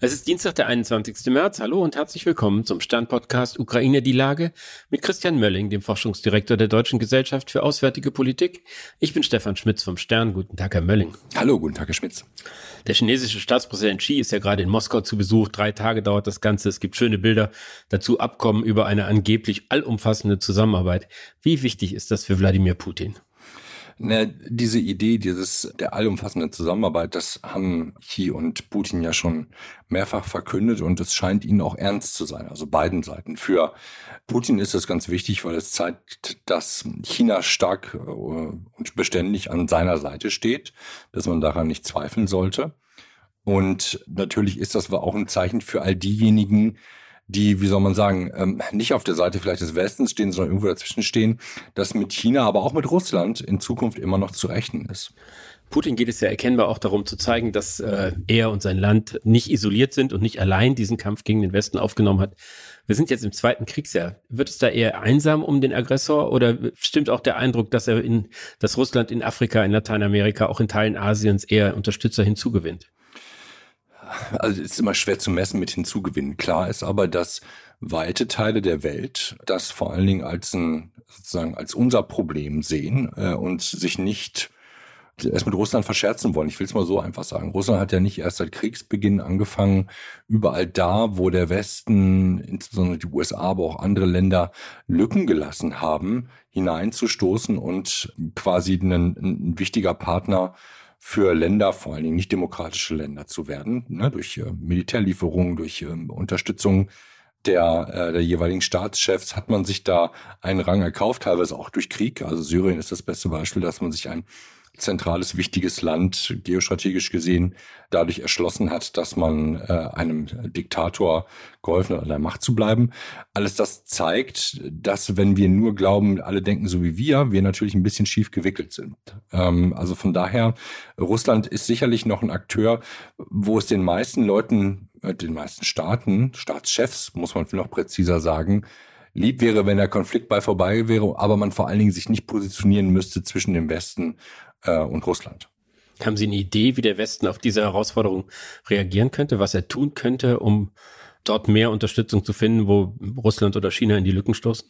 Es ist Dienstag, der 21. März. Hallo und herzlich willkommen zum Stern-Podcast Ukraine die Lage mit Christian Mölling, dem Forschungsdirektor der Deutschen Gesellschaft für Auswärtige Politik. Ich bin Stefan Schmitz vom Stern. Guten Tag, Herr Mölling. Hallo, guten Tag, Herr Schmitz. Der chinesische Staatspräsident Xi ist ja gerade in Moskau zu Besuch. Drei Tage dauert das Ganze. Es gibt schöne Bilder dazu, Abkommen über eine angeblich allumfassende Zusammenarbeit. Wie wichtig ist das für Wladimir Putin? Na, diese Idee dieses der allumfassenden Zusammenarbeit, das haben Xi und Putin ja schon mehrfach verkündet und es scheint ihnen auch ernst zu sein, also beiden Seiten. Für Putin ist das ganz wichtig, weil es zeigt, dass China stark äh, und beständig an seiner Seite steht, dass man daran nicht zweifeln sollte. Und natürlich ist das auch ein Zeichen für all diejenigen, die, wie soll man sagen, ähm, nicht auf der Seite vielleicht des Westens stehen, sondern irgendwo dazwischen stehen, dass mit China, aber auch mit Russland in Zukunft immer noch zu rechnen ist. Putin geht es ja erkennbar auch darum zu zeigen, dass äh, er und sein Land nicht isoliert sind und nicht allein diesen Kampf gegen den Westen aufgenommen hat. Wir sind jetzt im zweiten Kriegsjahr. Wird es da eher einsam um den Aggressor oder stimmt auch der Eindruck, dass er in, dass Russland in Afrika, in Lateinamerika, auch in Teilen Asiens eher Unterstützer hinzugewinnt? Also ist immer schwer zu messen mit hinzugewinnen. Klar ist aber, dass weite Teile der Welt das vor allen Dingen als ein, sozusagen als unser Problem sehen äh, und sich nicht erst mit Russland verscherzen wollen. Ich will es mal so einfach sagen. Russland hat ja nicht erst seit Kriegsbeginn angefangen, überall da, wo der Westen, insbesondere die USA, aber auch andere Länder Lücken gelassen haben, hineinzustoßen und quasi ein, ein wichtiger Partner für Länder, vor allen Dingen nicht demokratische Länder zu werden, ne, durch äh, Militärlieferungen, durch äh, Unterstützung der, äh, der jeweiligen Staatschefs hat man sich da einen Rang erkauft, teilweise auch durch Krieg. Also Syrien ist das beste Beispiel, dass man sich ein zentrales, wichtiges Land, geostrategisch gesehen, dadurch erschlossen hat, dass man äh, einem Diktator geholfen hat, an der Macht zu bleiben. Alles das zeigt, dass wenn wir nur glauben, alle denken so wie wir, wir natürlich ein bisschen schief gewickelt sind. Ähm, also von daher, Russland ist sicherlich noch ein Akteur, wo es den meisten Leuten, äh, den meisten Staaten, Staatschefs, muss man noch präziser sagen, lieb wäre, wenn der Konflikt bei vorbei wäre, aber man vor allen Dingen sich nicht positionieren müsste zwischen dem Westen äh, und Russland. Haben Sie eine Idee, wie der Westen auf diese Herausforderung reagieren könnte, was er tun könnte, um dort mehr Unterstützung zu finden, wo Russland oder China in die Lücken stoßen?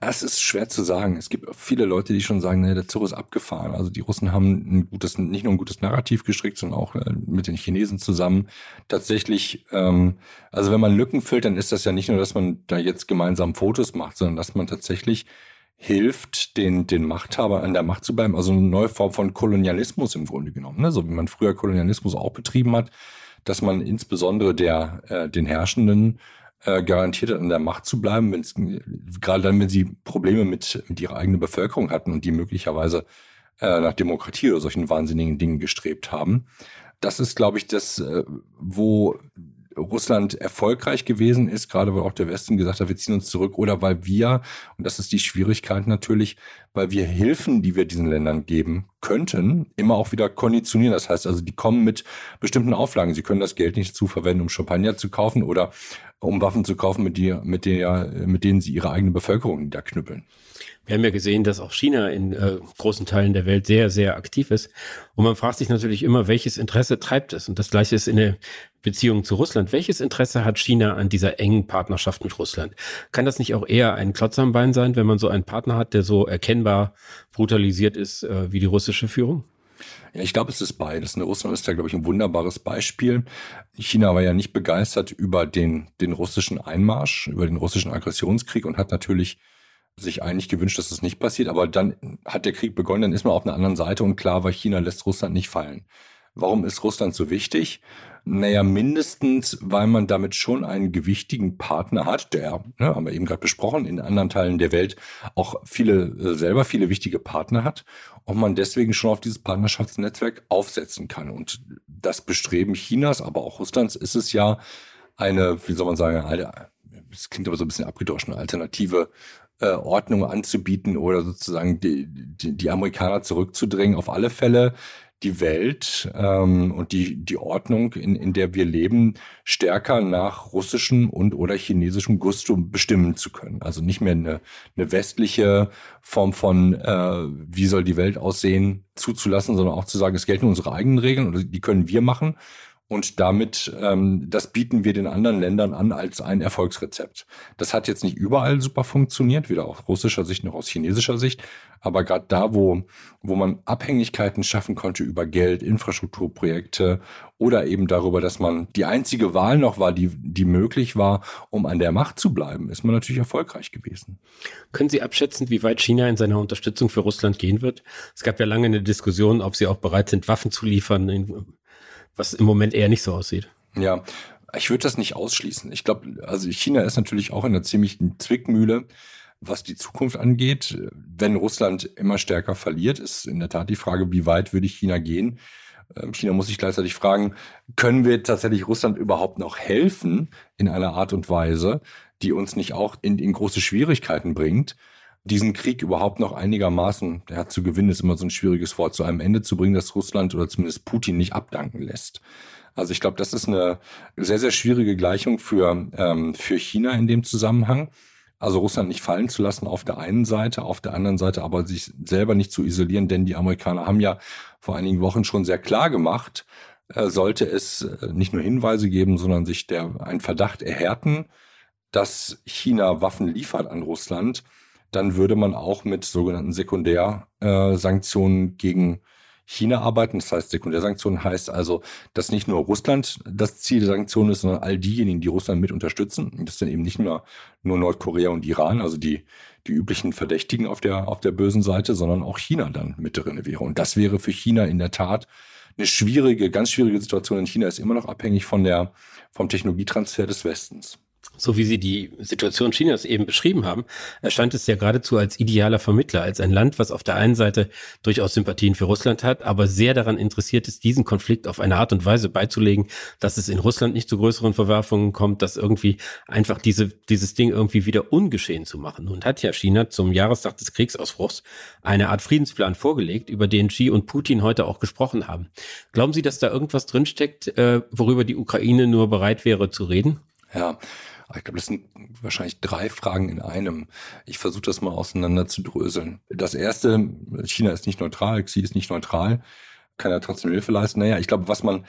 Es ist schwer zu sagen. Es gibt viele Leute, die schon sagen, nee, der Zug ist abgefahren. Also die Russen haben ein gutes, nicht nur ein gutes Narrativ gestrickt, sondern auch äh, mit den Chinesen zusammen. Tatsächlich, ähm, also wenn man Lücken füllt, dann ist das ja nicht nur, dass man da jetzt gemeinsam Fotos macht, sondern dass man tatsächlich hilft, den, den Machthaber an der Macht zu bleiben. Also eine neue Form von Kolonialismus im Grunde genommen. Ne? So wie man früher Kolonialismus auch betrieben hat, dass man insbesondere der, äh, den Herrschenden äh, garantiert hat, an der Macht zu bleiben, wenn's, gerade dann, wenn sie Probleme mit, mit ihrer eigenen Bevölkerung hatten und die möglicherweise äh, nach Demokratie oder solchen wahnsinnigen Dingen gestrebt haben. Das ist, glaube ich, das, äh, wo Russland erfolgreich gewesen ist, gerade weil auch der Westen gesagt hat, wir ziehen uns zurück, oder weil wir, und das ist die Schwierigkeit natürlich, weil wir Hilfen, die wir diesen Ländern geben könnten, immer auch wieder konditionieren. Das heißt also, die kommen mit bestimmten Auflagen. Sie können das Geld nicht zu verwenden, um Champagner zu kaufen oder um Waffen zu kaufen, mit, die, mit, der, mit denen sie ihre eigene Bevölkerung niederknüppeln. Wir haben ja gesehen, dass auch China in äh, großen Teilen der Welt sehr, sehr aktiv ist. Und man fragt sich natürlich immer, welches Interesse treibt es? Und das gleiche ist in der Beziehung zu Russland. Welches Interesse hat China an dieser engen Partnerschaft mit Russland? Kann das nicht auch eher ein Klotz am Bein sein, wenn man so einen Partner hat, der so erkennbar brutalisiert ist äh, wie die russische Führung? Ja, ich glaube, es ist beides. Ne? Russland ist ja, glaube ich, ein wunderbares Beispiel. China war ja nicht begeistert über den, den russischen Einmarsch, über den russischen Aggressionskrieg und hat natürlich sich eigentlich gewünscht, dass das nicht passiert. Aber dann hat der Krieg begonnen, dann ist man auf einer anderen Seite und klar war, China lässt Russland nicht fallen. Warum ist Russland so wichtig? Naja, mindestens, weil man damit schon einen gewichtigen Partner hat, der, ne, haben wir eben gerade besprochen, in anderen Teilen der Welt auch viele, äh, selber viele wichtige Partner hat und man deswegen schon auf dieses Partnerschaftsnetzwerk aufsetzen kann. Und das Bestreben Chinas, aber auch Russlands ist es ja eine, wie soll man sagen, eine, das klingt aber so ein bisschen abgedroschen, eine alternative äh, Ordnung anzubieten oder sozusagen die, die, die Amerikaner zurückzudrängen. Auf alle Fälle die Welt ähm, und die, die Ordnung, in, in der wir leben, stärker nach russischem und oder chinesischem Gusto bestimmen zu können. Also nicht mehr eine, eine westliche Form von, äh, wie soll die Welt aussehen, zuzulassen, sondern auch zu sagen, es gelten unsere eigenen Regeln und die können wir machen. Und damit, ähm, das bieten wir den anderen Ländern an als ein Erfolgsrezept. Das hat jetzt nicht überall super funktioniert, weder aus russischer Sicht noch aus chinesischer Sicht. Aber gerade da, wo, wo man Abhängigkeiten schaffen konnte über Geld, Infrastrukturprojekte oder eben darüber, dass man die einzige Wahl noch war, die, die möglich war, um an der Macht zu bleiben, ist man natürlich erfolgreich gewesen. Können Sie abschätzen, wie weit China in seiner Unterstützung für Russland gehen wird? Es gab ja lange eine Diskussion, ob sie auch bereit sind, Waffen zu liefern was im Moment eher nicht so aussieht. Ja, ich würde das nicht ausschließen. Ich glaube, also China ist natürlich auch in einer ziemlichen Zwickmühle, was die Zukunft angeht. Wenn Russland immer stärker verliert, ist in der Tat die Frage, wie weit würde China gehen? Ähm, China muss sich gleichzeitig fragen, können wir tatsächlich Russland überhaupt noch helfen in einer Art und Weise, die uns nicht auch in, in große Schwierigkeiten bringt? Diesen Krieg überhaupt noch einigermaßen, der zu gewinnen, ist immer so ein schwieriges Wort, zu einem Ende zu bringen, dass Russland oder zumindest Putin nicht abdanken lässt. Also ich glaube, das ist eine sehr, sehr schwierige Gleichung für, ähm, für China in dem Zusammenhang. Also Russland nicht fallen zu lassen auf der einen Seite, auf der anderen Seite aber sich selber nicht zu isolieren, denn die Amerikaner haben ja vor einigen Wochen schon sehr klar gemacht, äh, sollte es äh, nicht nur Hinweise geben, sondern sich der ein Verdacht erhärten, dass China Waffen liefert an Russland, dann würde man auch mit sogenannten Sekundärsanktionen gegen China arbeiten. Das heißt, Sekundärsanktionen heißt also, dass nicht nur Russland das Ziel der Sanktionen ist, sondern all diejenigen, die Russland mit unterstützen. Das sind eben nicht nur, nur Nordkorea und Iran, also die, die üblichen Verdächtigen auf der, auf der bösen Seite, sondern auch China dann mit drin wäre. Und das wäre für China in der Tat eine schwierige, ganz schwierige Situation. In China ist immer noch abhängig von der, vom Technologietransfer des Westens so wie Sie die Situation Chinas eben beschrieben haben, erscheint es ja geradezu als idealer Vermittler, als ein Land, was auf der einen Seite durchaus Sympathien für Russland hat, aber sehr daran interessiert ist, diesen Konflikt auf eine Art und Weise beizulegen, dass es in Russland nicht zu größeren Verwerfungen kommt, dass irgendwie einfach diese, dieses Ding irgendwie wieder ungeschehen zu machen. Nun hat ja China zum Jahrestag des Kriegsausbruchs eine Art Friedensplan vorgelegt, über den Xi und Putin heute auch gesprochen haben. Glauben Sie, dass da irgendwas drinsteckt, äh, worüber die Ukraine nur bereit wäre zu reden? Ja, ich glaube, das sind wahrscheinlich drei Fragen in einem. Ich versuche das mal auseinander zu dröseln. Das erste, China ist nicht neutral, Xi ist nicht neutral, kann ja trotzdem Hilfe leisten. Naja, ich glaube, was man,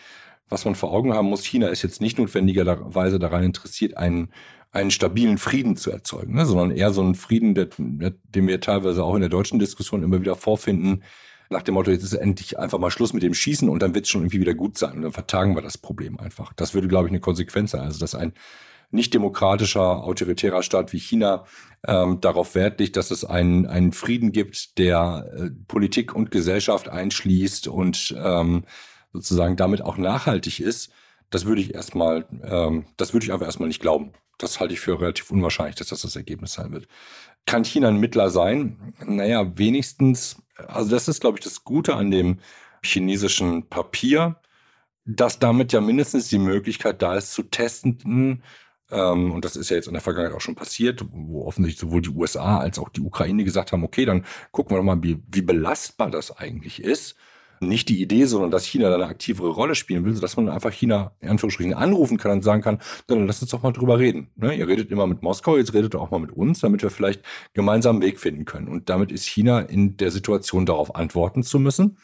was man vor Augen haben muss, China ist jetzt nicht notwendigerweise daran interessiert, einen, einen stabilen Frieden zu erzeugen, ne, sondern eher so einen Frieden, der, den wir teilweise auch in der deutschen Diskussion immer wieder vorfinden, nach dem Motto, jetzt ist endlich einfach mal Schluss mit dem Schießen und dann wird es schon irgendwie wieder gut sein und dann vertagen wir das Problem einfach. Das würde, glaube ich, eine Konsequenz sein. Also, dass ein nicht demokratischer, autoritärer Staat wie China ähm, darauf Wert legt, dass es einen, einen Frieden gibt, der äh, Politik und Gesellschaft einschließt und ähm, sozusagen damit auch nachhaltig ist, das würde ich erstmal, ähm, das würde ich einfach erstmal nicht glauben. Das halte ich für relativ unwahrscheinlich, dass das das Ergebnis sein wird. Kann China ein Mittler sein? Naja, wenigstens, also das ist, glaube ich, das Gute an dem chinesischen Papier, dass damit ja mindestens die Möglichkeit da ist, zu testen, ähm, und das ist ja jetzt in der Vergangenheit auch schon passiert, wo offensichtlich sowohl die USA als auch die Ukraine gesagt haben, okay, dann gucken wir doch mal, wie, wie belastbar das eigentlich ist. Nicht die Idee, sondern dass China da eine aktivere Rolle spielen will, sodass man einfach China in Anführungsstrichen anrufen kann und sagen kann, dann lass uns doch mal drüber reden. Ne? Ihr redet immer mit Moskau, jetzt redet auch mal mit uns, damit wir vielleicht gemeinsam einen Weg finden können. Und damit ist China in der Situation, darauf antworten zu müssen.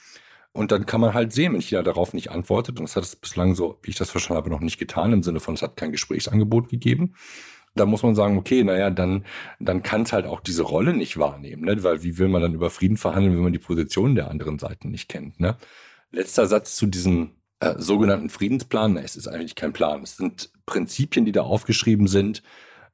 Und dann kann man halt sehen, wenn China darauf nicht antwortet, und das hat es bislang so, wie ich das verstanden habe, noch nicht getan, im Sinne von, es hat kein Gesprächsangebot gegeben. Da muss man sagen, okay, naja, dann, dann kann es halt auch diese Rolle nicht wahrnehmen, ne? weil wie will man dann über Frieden verhandeln, wenn man die Position der anderen Seite nicht kennt. Ne? Letzter Satz zu diesem äh, sogenannten Friedensplan. Na, es ist eigentlich kein Plan. Es sind Prinzipien, die da aufgeschrieben sind.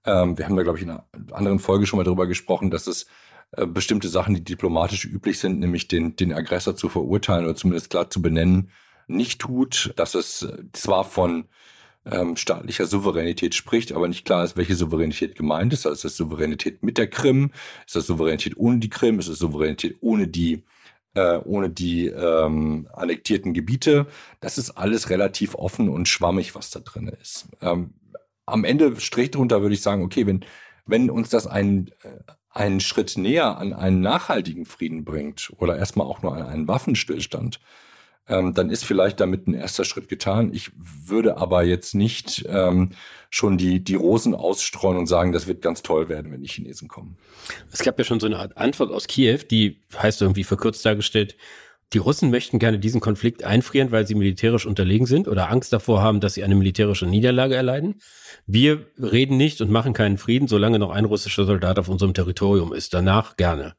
Ähm, wir haben da, glaube ich, in einer anderen Folge schon mal darüber gesprochen, dass es äh, bestimmte Sachen, die diplomatisch üblich sind, nämlich den, den Aggressor zu verurteilen oder zumindest klar zu benennen, nicht tut, dass es äh, zwar von ähm, staatlicher Souveränität spricht, aber nicht klar ist, welche Souveränität gemeint ist. Also ist das Souveränität mit der Krim? Ist das Souveränität ohne die Krim? Ist das Souveränität ohne die äh, ohne die ähm, annektierten Gebiete? Das ist alles relativ offen und schwammig, was da drin ist. Ähm, am Ende Strich drunter würde ich sagen, okay, wenn wenn uns das ein äh, einen Schritt näher an einen nachhaltigen Frieden bringt oder erstmal auch nur an einen Waffenstillstand, ähm, dann ist vielleicht damit ein erster Schritt getan. Ich würde aber jetzt nicht ähm, schon die, die Rosen ausstreuen und sagen, das wird ganz toll werden, wenn die Chinesen kommen. Es gab ja schon so eine Art Antwort aus Kiew, die heißt irgendwie verkürzt dargestellt, die Russen möchten gerne diesen Konflikt einfrieren, weil sie militärisch unterlegen sind oder Angst davor haben, dass sie eine militärische Niederlage erleiden. Wir reden nicht und machen keinen Frieden, solange noch ein russischer Soldat auf unserem Territorium ist. Danach gerne.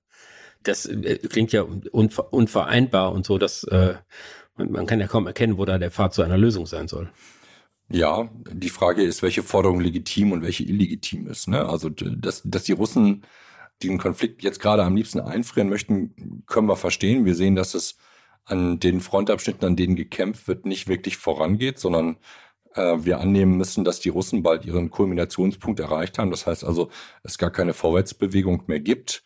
Das äh, klingt ja unver unvereinbar und so, dass äh, man kann ja kaum erkennen, wo da der Pfad zu einer Lösung sein soll. Ja, die Frage ist, welche Forderung legitim und welche illegitim ist. Ne? Also, dass, dass die Russen den Konflikt jetzt gerade am liebsten einfrieren möchten, können wir verstehen. Wir sehen, dass es an den Frontabschnitten, an denen gekämpft wird, nicht wirklich vorangeht, sondern äh, wir annehmen müssen, dass die Russen bald ihren Kulminationspunkt erreicht haben. Das heißt also, es gar keine Vorwärtsbewegung mehr gibt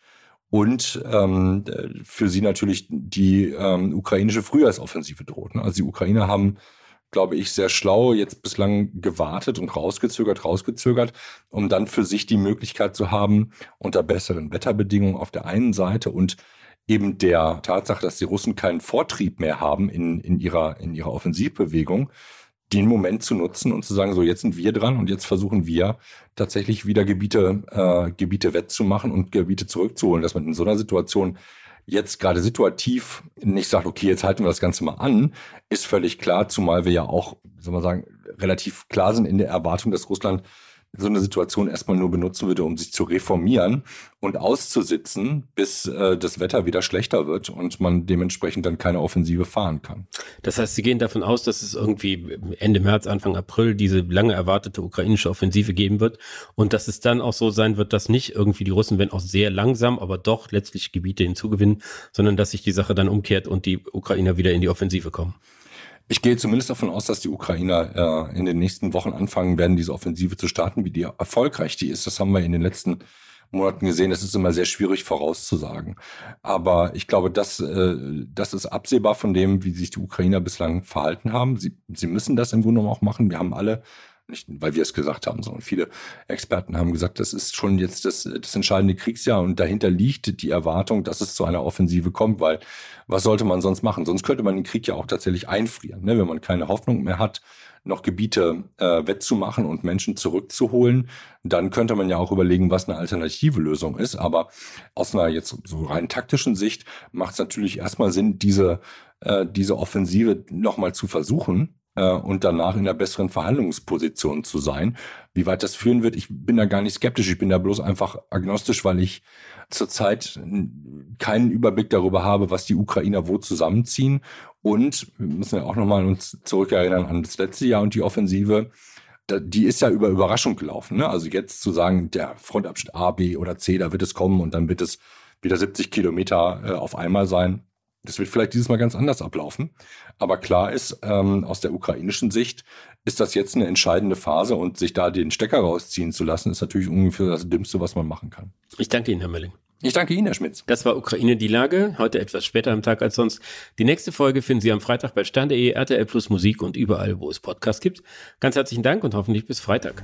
und ähm, für sie natürlich die ähm, ukrainische Frühjahrsoffensive droht. Ne? Also die Ukrainer haben glaube ich, sehr schlau jetzt bislang gewartet und rausgezögert, rausgezögert, um dann für sich die Möglichkeit zu haben, unter besseren Wetterbedingungen auf der einen Seite und eben der Tatsache, dass die Russen keinen Vortrieb mehr haben in, in, ihrer, in ihrer Offensivbewegung, den Moment zu nutzen und zu sagen, so jetzt sind wir dran und jetzt versuchen wir tatsächlich wieder Gebiete, äh, Gebiete wettzumachen und Gebiete zurückzuholen, dass man in so einer Situation jetzt gerade situativ nicht sagt, okay, jetzt halten wir das Ganze mal an, ist völlig klar, zumal wir ja auch, soll man sagen, relativ klar sind in der Erwartung, dass Russland so eine Situation erstmal nur benutzen würde, um sich zu reformieren und auszusitzen, bis äh, das Wetter wieder schlechter wird und man dementsprechend dann keine Offensive fahren kann. Das heißt, Sie gehen davon aus, dass es irgendwie Ende März, Anfang April diese lange erwartete ukrainische Offensive geben wird und dass es dann auch so sein wird, dass nicht irgendwie die Russen, wenn auch sehr langsam, aber doch letztlich Gebiete hinzugewinnen, sondern dass sich die Sache dann umkehrt und die Ukrainer wieder in die Offensive kommen. Ich gehe zumindest davon aus, dass die Ukrainer äh, in den nächsten Wochen anfangen werden, diese Offensive zu starten. Wie die erfolgreich die ist, das haben wir in den letzten Monaten gesehen. Das ist immer sehr schwierig vorauszusagen. Aber ich glaube, das, äh, das ist absehbar von dem, wie sich die Ukrainer bislang verhalten haben. Sie, sie müssen das im Grunde genommen auch machen. Wir haben alle nicht weil wir es gesagt haben, sondern viele Experten haben gesagt, das ist schon jetzt das, das entscheidende Kriegsjahr und dahinter liegt die Erwartung, dass es zu einer Offensive kommt, weil was sollte man sonst machen? Sonst könnte man den Krieg ja auch tatsächlich einfrieren, ne? wenn man keine Hoffnung mehr hat, noch Gebiete äh, wettzumachen und Menschen zurückzuholen, dann könnte man ja auch überlegen, was eine alternative Lösung ist. Aber aus einer jetzt so rein taktischen Sicht macht es natürlich erstmal Sinn, diese, äh, diese Offensive nochmal zu versuchen äh, und danach in einer besseren Verhandlungsposition zu sein. Wie weit das führen wird, ich bin da gar nicht skeptisch. Ich bin da bloß einfach agnostisch, weil ich zurzeit keinen Überblick darüber habe, was die Ukrainer wo zusammenziehen. Und wir müssen ja auch nochmal uns zurückerinnern an das letzte Jahr und die Offensive die ist ja über Überraschung gelaufen. Ne? Also jetzt zu sagen, der Frontabschnitt A, B oder C, da wird es kommen und dann wird es wieder 70 Kilometer äh, auf einmal sein. Das wird vielleicht dieses Mal ganz anders ablaufen. Aber klar ist, ähm, aus der ukrainischen Sicht ist das jetzt eine entscheidende Phase und sich da den Stecker rausziehen zu lassen, ist natürlich ungefähr das Dümmste, was man machen kann. Ich danke Ihnen, Herr Melling. Ich danke Ihnen, Herr Schmitz. Das war Ukraine die Lage, heute etwas später am Tag als sonst. Die nächste Folge finden Sie am Freitag bei Stern.de, RTL Plus Musik und überall, wo es Podcasts gibt. Ganz herzlichen Dank und hoffentlich bis Freitag.